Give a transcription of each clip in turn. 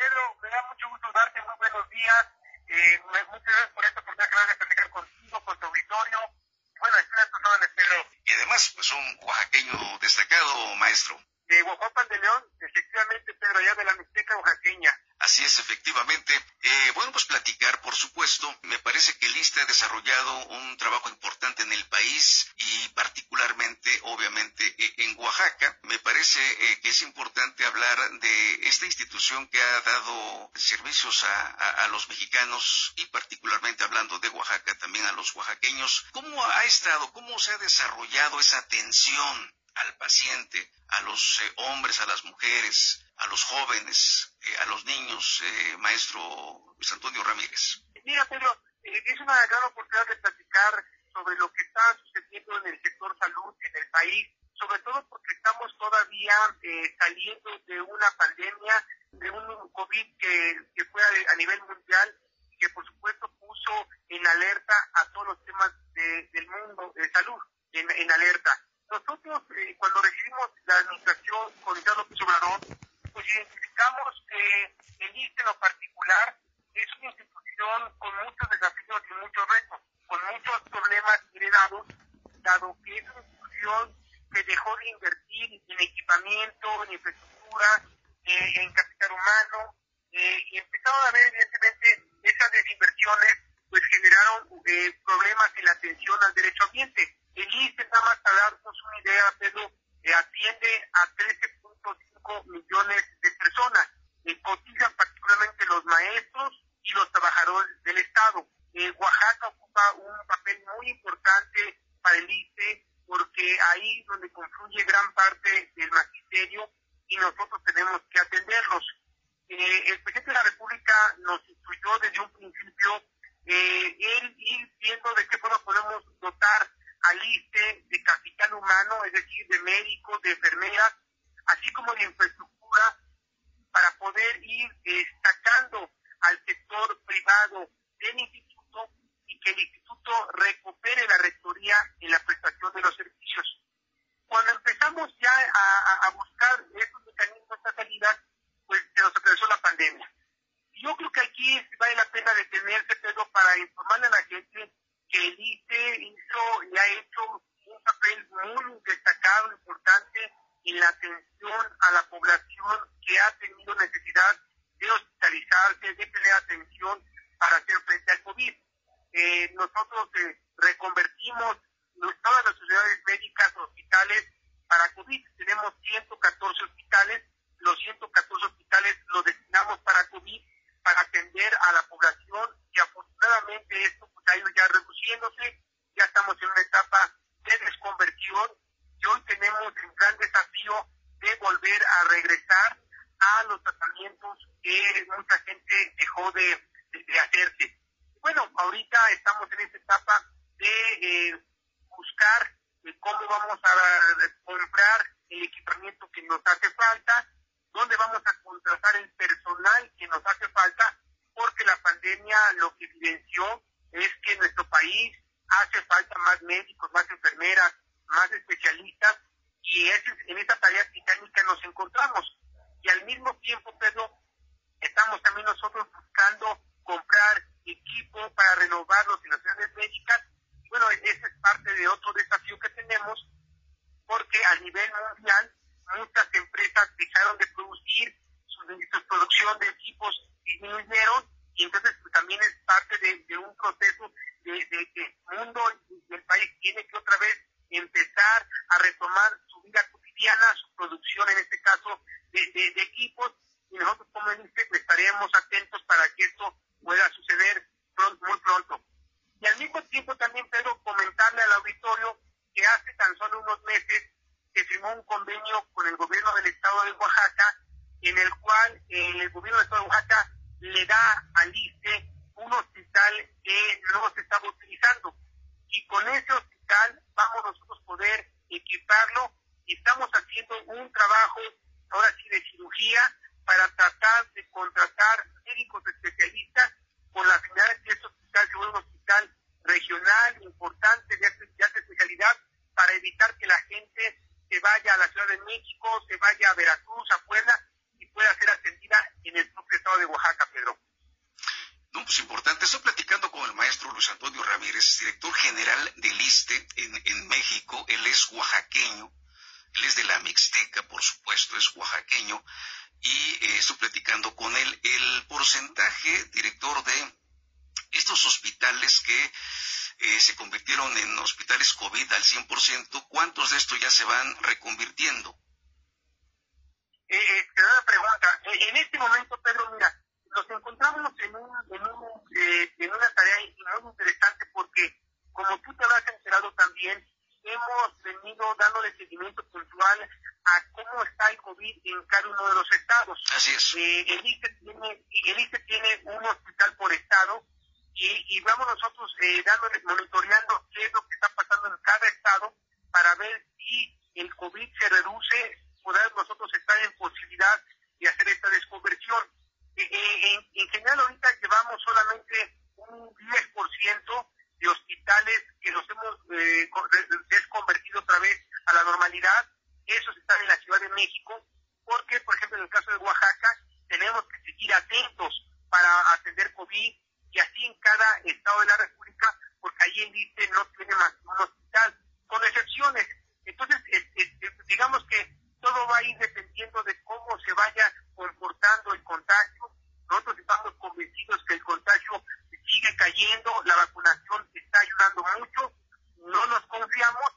Pedro, me da mucho gusto darte muy buenos días. Eh, muchas gracias por esta oportunidad de platicar contigo, con tu auditorio. Bueno, estoy a Pedro. Y además, pues un oaxaqueño destacado, maestro. De Oaxaca de León, efectivamente, Pedro, allá de la Mixteca oaxaqueña. Así es, efectivamente. Eh, bueno, pues platicar, por supuesto. Me parece que Lista ha desarrollado un trabajo importante en el país y particularmente, obviamente, e, en Oaxaca. Me parece eh, que es importante hablar de esta institución que ha dado servicios a, los mexicanos y particularmente hablando de Oaxaca, también a los oaxaqueños. ¿Cómo ha estado, cómo se ha desarrollado esa atención al paciente, a los eh, hombres, a las mujeres, a los jóvenes, a los niños, eh, maestro Luis Antonio Ramírez? Mira, Pedro, eh, es una gran oportunidad de platicar sobre lo que está sucediendo en el sector salud en el país, sobre todo porque estamos todavía saliendo de una pandemia, de un COVID que, que fue a, nivel mundial que por supuesto puso en alerta a todos los temas del mundo de salud, en, en alerta. Nosotros, cuando recibimos la administración con el López Obrador, pues identificamos que el ISTE en lo particular es una institución con muchos desafíos y muchos retos, con muchos problemas heredados, dado que es una institución que dejó de invertir en equipamiento, en infraestructura, eh, en capital humano, eh, y empezaron a ver evidentemente esas desinversiones pues generaron eh, problemas en la atención al derecho ambiente. El ISTE, nada más para darnos una idea, Pedro, atiende a 13 millones de personas. Eh, cotizan particularmente los maestros y los trabajadores del Estado. Eh, Oaxaca ocupa un papel muy importante para el ICE porque ahí es donde confluye gran parte del magisterio y nosotros tenemos que atenderlos. Eh, el presidente de la República nos instruyó desde un principio eh, él ir viendo de qué forma podemos dotar al ICE de capital humano, es decir, de médicos, de enfermeras, así como de infraestructura, para poder ir destacando al sector privado del instituto y que el instituto recupere la rectoría en la prestación de los servicios. Cuando empezamos ya a, buscar estos mecanismos, de salida, pues se nos atravesó la pandemia. Yo creo que aquí vale la pena detenerse, Pedro, para informarle a la gente que el ICE hizo y ha hecho un papel muy destacado, importante, en la atención a la población que ha tenido necesidad de hospitalizarse, de tener atención para hacer frente al COVID. Eh, nosotros eh, reconvertimos todas las sociedades médicas hospitales para COVID. Tenemos 114 hospitales. Los 114 hospitales los destinamos para COVID, para atender a la población y afortunadamente esto pues, ha ido ya reduciéndose. Ya estamos en una etapa de desconversión y hoy tenemos el gran desafío de volver a regresar a los tratamientos que mucha gente dejó de, hacerse. Bueno, ahorita estamos en esta etapa de eh, buscar eh, cómo vamos a comprar el equipamiento que nos hace falta, dónde vamos a contratar el personal que nos hace falta, porque la pandemia lo que evidenció es que en nuestro país hace falta más médicos, más enfermeras, especialistas y en esa tarea titánica nos encontramos. Y al mismo tiempo, Pedro, estamos también nosotros buscando comprar equipo para renovar las instalaciones médicas. Bueno, ese es parte de otro desafío que tenemos, porque a nivel mundial muchas empresas dejaron de producir, su, producción de equipos disminuyeron, y entonces pues, también es parte de, un proceso de, de que el mundo y el país tiene que otra vez empezar a retomar su vida cotidiana, su producción, en este caso, de, equipos, y nosotros como dice, estaremos atentos para que esto pueda suceder muy pronto. Y al mismo tiempo también, Pedro, comentarle al auditorio que hace tan solo unos meses se firmó un convenio con el gobierno del estado de Oaxaca, en el cual eh, el gobierno del estado de Oaxaca le da al ICE un hospital que no se estaba utilizando. Y con ese hospital vamos nosotros poder equiparlo y estamos haciendo un trabajo ahora sí de cirugía para tratar de contratar médicos especialistas con la finalidad de que este hospital sea un hospital regional importante de, de alta especialidad para evitar que la gente se vaya a la Ciudad de México, se vaya a Veracruz, a Puebla y pueda ser atendida en el propio estado oaxaqueño y estoy platicando con él el porcentaje, director, de estos hospitales que se convirtieron en hospitales COVID al 100%, ¿cuántos de estos ya se van reconvirtiendo? Eh, eh, te doy una pregunta. Eh, en este momento, Pedro, mira, nos encontramos en, un, en, un, eh, en una tarea muy interesante porque, como tú te habrás enterado también, hemos venido dándole seguimiento puntual a cómo está el COVID en cada uno de los estados. Así es. Eh, el, ICE tiene, el tiene un hospital por estado y, y vamos nosotros eh, dándole, monitoreando qué es lo que está pasando en cada estado para ver si el COVID se reduce poder nosotros estar en posibilidad de hacer esta desconversión. Eh, eh, en, en, general ahorita llevamos solamente un 10% de hospitales que los hemos eh, desconvertido otra vez a la normalidad. Esos están en la Ciudad de México, porque, por ejemplo, en el caso de Oaxaca, tenemos que seguir atentos para atender COVID y así en cada estado de la República, porque ahí el ICE no tiene más un hospital, con excepciones. Entonces, digamos que todo va a ir dependiendo de cómo se vaya comportando el contagio. Nosotros estamos convencidos que el contagio sigue cayendo, la vacunación está ayudando mucho, no nos confiamos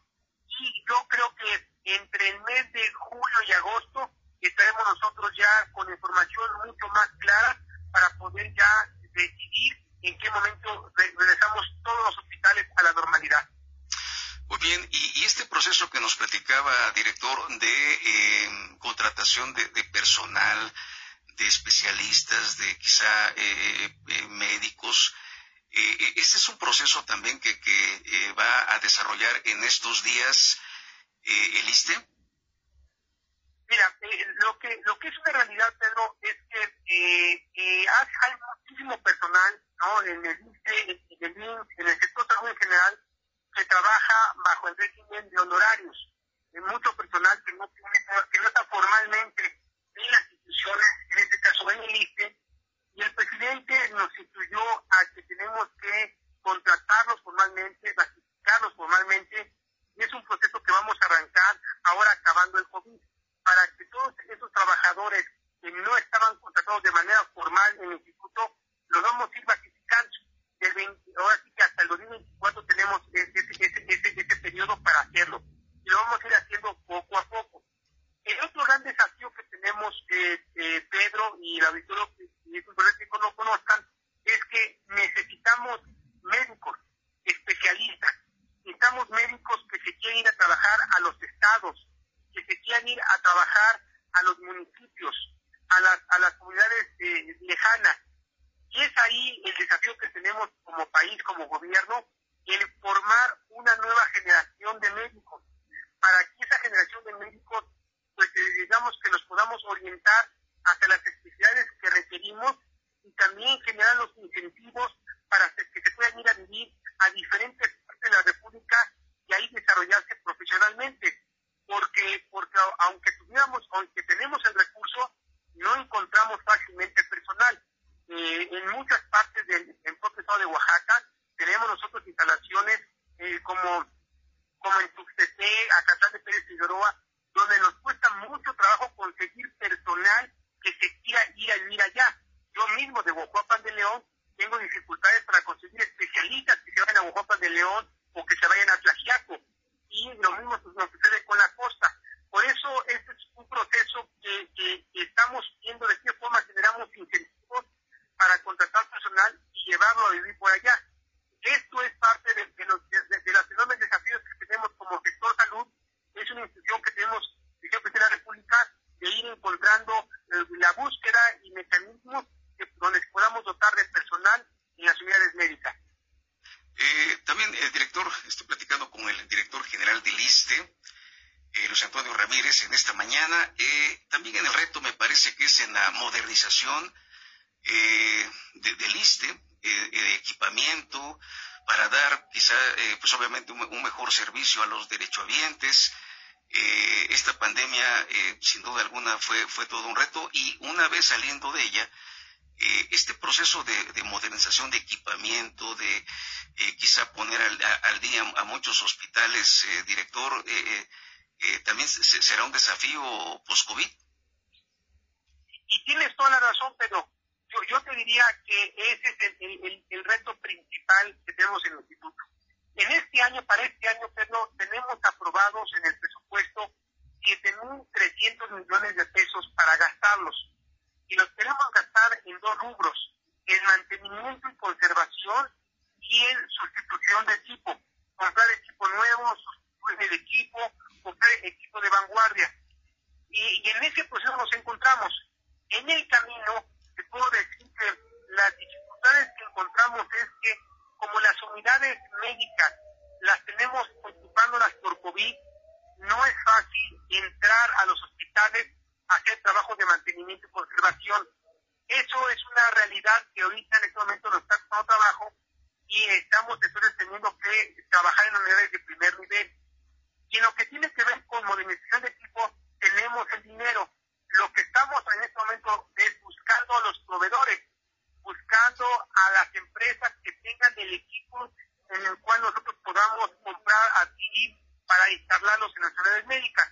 y yo creo que entre el mes de julio y agosto estaremos ya con información mucho más clara para poder ya decidir en qué momento regresamos todos los hospitales a la normalidad. Muy bien, y, este proceso que nos platicaba, director, de eh, contratación de, personal, de especialistas, de quizá eh, eh, médicos, este es un proceso también que, que va a desarrollar en estos días el ISTE. Mira, lo que lo que es una realidad, Pedro, es que hay muchísimo personal, ¿no? En el ISTE, en el en el sector salud en general, se trabaja bajo el régimen de honorarios. Hay mucho personal que no, que no está formalmente en las instituciones, en este caso en el ISTE, y el presidente nos instruyó a que tenemos que contratarlos formalmente, ratificarlos formalmente, y es un proceso que vamos a arrancar ahora acabando el COVID, para que todos esos trabajadores que no estaban contratados de manera formal en el instituto, los vamos a ir ratificando ahora sí que hasta el 2024 tenemos ese, ese, ese, ese periodo para hacerlo. Y lo vamos a ir haciendo poco a poco. El otro gran desafío que tenemos, eh, eh, Pedro y la Victoria, eh, de equipamiento, para dar quizá, eh, pues obviamente, un, mejor servicio a los derechohabientes. Eh, esta pandemia, sin duda alguna, fue, fue todo un reto y una vez saliendo de ella, este proceso de, modernización de equipamiento, de quizá poner al, día a muchos hospitales, director, también será un desafío post-COVID. Que ese es el, el, reto principal que tenemos en el instituto. En este año, para este año, Pedro, tenemos aprobados en el presupuesto 7.300 millones de pesos para gastarlos. Y los queremos gastar en dos rubros, en mantenimiento y conservación y en sustitución de equipo. Comprar equipo nuevo, sustituir el equipo, comprar equipo de vanguardia. Y, y en ese proceso nos encontramos. En el camino, te puedo decir que las dificultades que encontramos es que como las unidades médicas las tenemos ocupándolas por COVID, no es fácil entrar a los hospitales a hacer trabajo de mantenimiento y conservación. Eso es una realidad que ahorita en este momento nos está costando trabajo y estamos entonces teniendo que trabajar en unidades de primer nivel. Y en lo que tiene que ver con modernización de equipo, tenemos el dinero. Lo que estamos en este momento es buscando a los proveedores, buscando a las empresas que tengan el equipo en el cual nosotros podamos comprar, adquirir para instalarlos en las unidades médicas.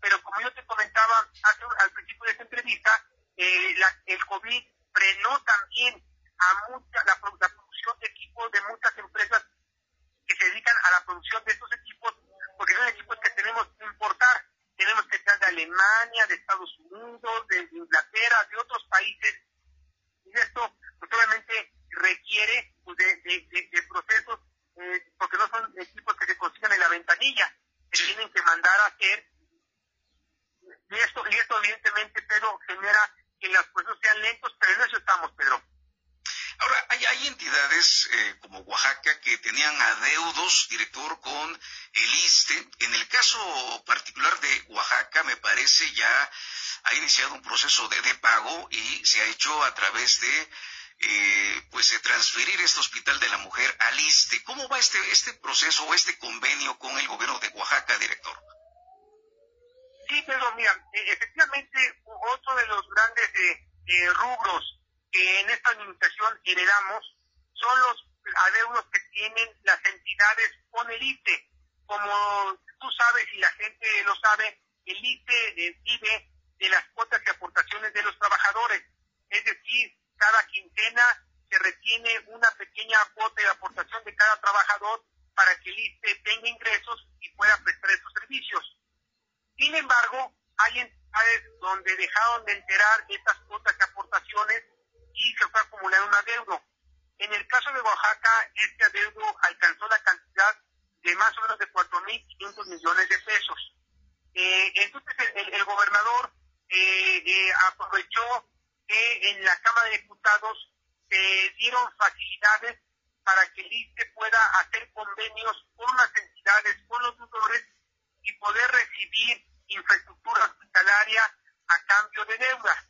Pero como yo te comentaba al principio de esta entrevista, eh, el COVID frenó también a mucha, la, producción de equipos de muchas empresas que se dedican a la producción de estos equipos, porque son equipos que tenemos que importar. Tenemos que traer de Estados Unidos, de Inglaterra, de otros países. Y esto, pues, obviamente, requiere pues, de, de procesos eh, porque no son equipos que se consigan en la ventanilla, se tienen que mandar a hacer. Y esto, y esto evidentemente, Pedro, genera que los procesos sean lentos, pero en eso estamos, Pedro. Ahora, hay, hay entidades eh, como Oaxaca que tenían adeudos, director, con el ISTE. En el caso particular de Oaxaca, me parece ya ha iniciado un proceso de, de pago y se ha hecho a través de eh, pues transferir este hospital de la mujer al ISTE. ¿Cómo va este, este proceso o este convenio con el gobierno de Oaxaca, director? Sí, pero mira, e, efectivamente otro de los grandes eh, eh, rubros que en esta administración heredamos son los adeudos que tienen las entidades con el ISTE. Como tú sabes y la gente lo sabe, el ISTE vive de las cuotas y aportaciones de los trabajadores. Es decir, cada quincena se retiene una pequeña cuota de aportación de cada trabajador para que el ISTE tenga ingresos y pueda prestar esos servicios. Sin embargo, hay entidades donde dejaron de enterar estas cuotas y aportaciones y se fue acumulando un adeudo. En el caso de Oaxaca, este adeudo alcanzó la cantidad de más o menos de 4.500 millones de pesos. Eh, entonces el, gobernador eh, eh, aprovechó que en la Cámara de Diputados se dieron facilidades para que el ISTE pueda hacer convenios con las entidades, con los tutores y poder recibir infraestructura hospitalaria a cambio de deuda.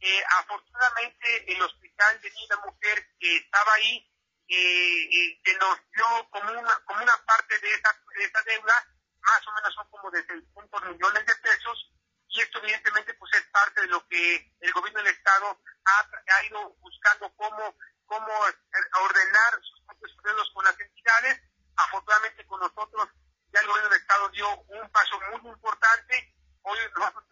Eh, afortunadamente el hospital de Niña Mujer que estaba ahí eh, eh, se nos dio como una, como una parte de esa, de deuda, más o menos son como de 600 millones de pesos, y esto evidentemente pues es parte de lo que el gobierno del Estado ha, ido buscando cómo, eh, ordenar sus propios procesos con las entidades. Afortunadamente con nosotros ya el gobierno del Estado dio un paso muy importante. Hoy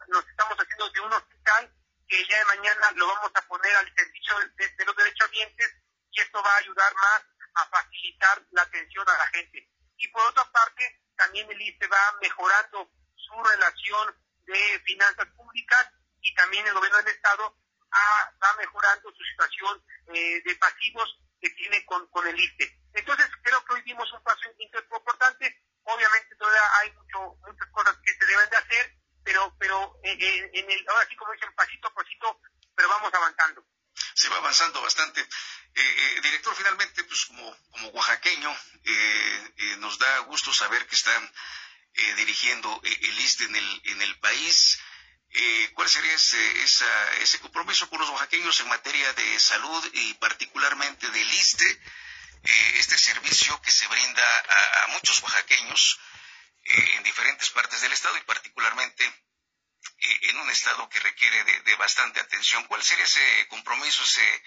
nos estamos haciendo de un hospital que ya de mañana lo vamos a poner al servicio de, de los derechohabientes y esto va a ayudar más a facilitar la atención a la gente. Y por otra parte, también el ICE va mejorando su relación de finanzas públicas y también el gobierno del Estado va mejorando su situación eh, de pasivos que tiene con, con el ISTE. Entonces, creo que hoy dimos un paso importante. Obviamente todavía hay mucho, muchas cosas que se deben de hacer, pero, pero eh, eh, en el, ahora sí como dicen, pasito a pasito, pero vamos avanzando. Se va avanzando bastante. director, finalmente, pues como, como oaxaqueño, nos da gusto saber que están eh, dirigiendo eh, el ISTE en el, en el país. Eh, ¿Cuál sería ese, ese compromiso con los oaxaqueños en materia de salud y particularmente del ISTE, este servicio que se brinda a, muchos oaxaqueños en diferentes partes del estado y particularmente en un estado que requiere de, bastante atención? ¿Cuál sería ese compromiso, ese,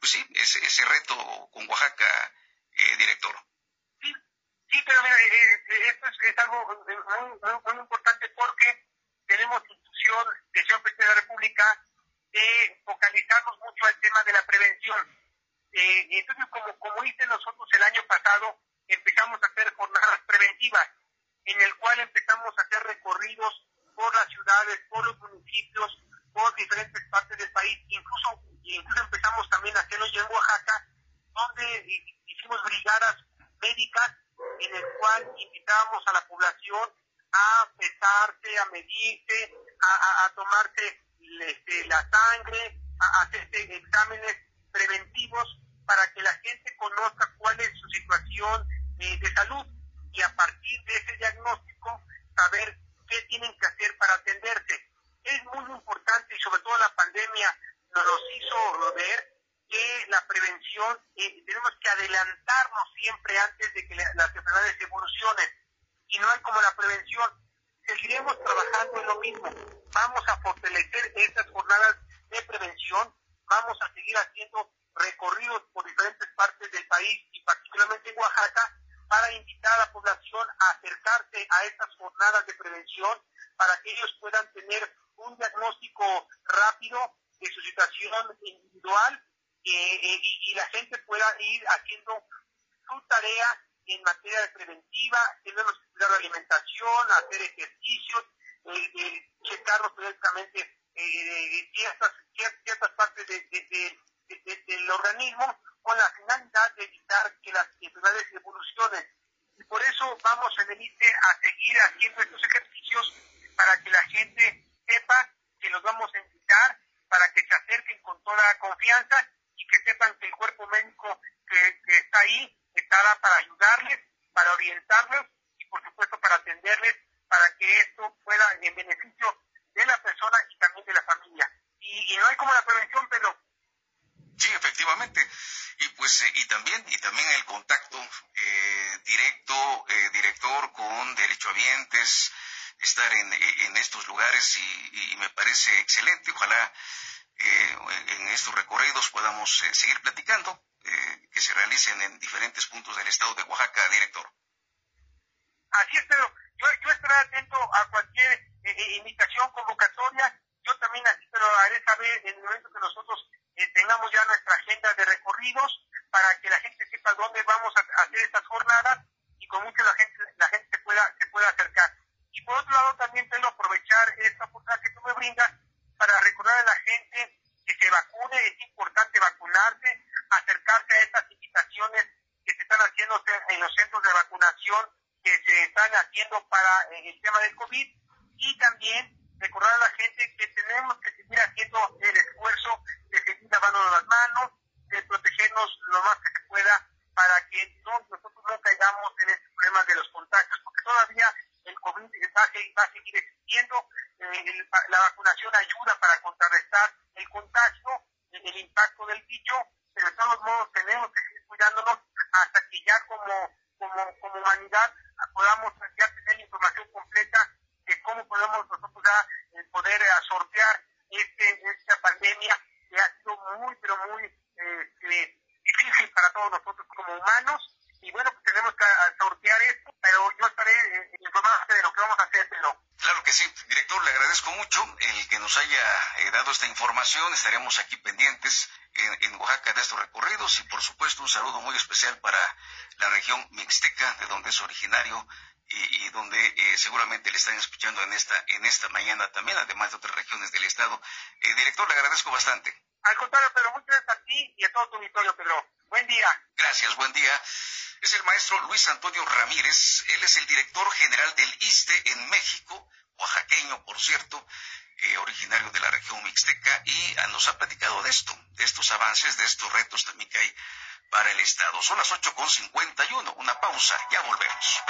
pues sí, ese, ese reto con Oaxaca, director? Sí, pero mira, eh, eh, esto es, algo muy, muy, importante porque tenemos institución de señor presidente de la República de focalizarnos mucho al tema de la prevención. Eh, entonces, como, como hice nosotros el año pasado, empezamos a hacer preventivas, en el cual empezamos a hacer recorridos por las ciudades, por los municipios, por diferentes partes del país, incluso, incluso empezamos también a hacerlo en Oaxaca, donde hicimos brigadas médicas en el cual invitábamos a la población a pesarse, a medirse, a, a, tomarse este, la sangre, a hacerse exámenes preventivos para que la gente conozca cuál es su situación eh, de salud y a partir de ese diagnóstico saber qué tienen que hacer para atenderse. Es muy importante y sobre todo la pandemia nos los hizo ver que la prevención, eh, tenemos que adelantarnos siempre antes de que las enfermedades evolucionen. Y no hay como la prevención. Seguiremos trabajando en lo mismo. Vamos a fortalecer estas jornadas de prevención. Vamos a seguir haciendo recorridos por diferentes partes del país y particularmente en Oaxaca para invitar a la población a acercarse a estas jornadas de prevención para que ellos puedan tener un diagnóstico rápido de su situación individual eh, y, la gente pueda ir haciendo su tarea en materia preventiva, tenemos que cuidar la alimentación, hacer ejercicios, eh, eh, checarlos periódicamente eh, ciertas, ciertas partes del organismo con la finalidad de evitar que las enfermedades evolucionen. Y por eso vamos en el ICE a seguir haciendo estos ejercicios para que la gente sepa que los vamos a invitar, para que se acerquen con toda confianza y que sepan que el cuerpo médico que, está ahí está para ayudarles, para orientarlos y por supuesto para atenderles para que esto pueda en beneficio de la persona y también de la familia. Y, no hay como la prevención, pero... Sí, efectivamente. Y pues eh, y también y también el contacto eh, directo, eh, director con derechohabientes, estar en, en estos lugares y, y me parece excelente. Ojalá estos recorridos podamos eh, seguir platicando, eh, que se realicen en diferentes puntos del estado de Oaxaca, director. Así es, pero yo, yo estaré atento a cualquier invitación, convocatoria. Yo también así pero haré saber en el momento que nosotros tengamos ya nuestra agenda de recorridos para que la gente sepa dónde vamos a hacer estas jornadas y con mucho la gente, la gente se pueda, se pueda acercar. Y por otro lado también tengo aprovechar esta oportunidad que tú me brindas para recordar a la gente que se vacune, es importante vacunarse, acercarse a estas invitaciones que se están haciendo en los centros de vacunación que se están el tema del COVID y también recordar a la gente que tenemos que seguir haciendo el esfuerzo de seguir lavando las manos, de protegernos lo más que se pueda para que no, nosotros no caigamos en este problema de los contagios, porque todavía el COVID va a seguir existiendo, eh, la vacunación ayuda para contrarrestar el contagio, el impacto del bicho, pero de todos modos tenemos que seguir cuidándonos hasta que ya como, como, como humanidad podamos ya tener la información completa de cómo podemos nosotros ya eh, poder eh, sortear este, esta pandemia que ha sido muy, pero muy este, difícil para todos nosotros como humanos. Y bueno, pues tenemos que sortear esto, pero yo estaré informado de lo que vamos a hacer, pero Claro que sí. Director, le agradezco mucho el que nos haya eh, dado esta información. Estaremos aquí pendientes en, Oaxaca de estos recorridos y, por supuesto, un saludo muy especial para la región mixteca, de donde es originario y, donde eh, seguramente le están escuchando en esta, en esta mañana también, además de otras regiones del Estado. Eh, director, le agradezco bastante. Al contrario, Pedro, muchas gracias a ti y a todo tu auditorio, Pedro. Buen día. Gracias, buen día es el maestro Luis Antonio Ramírez. Él es el director general del ISTE en México, oaxaqueño, por cierto, eh, originario de la región mixteca, y ah, nos ha platicado de esto, de estos avances, de estos retos también que hay para el Estado. Son las 8.51, una pausa, ya volvemos.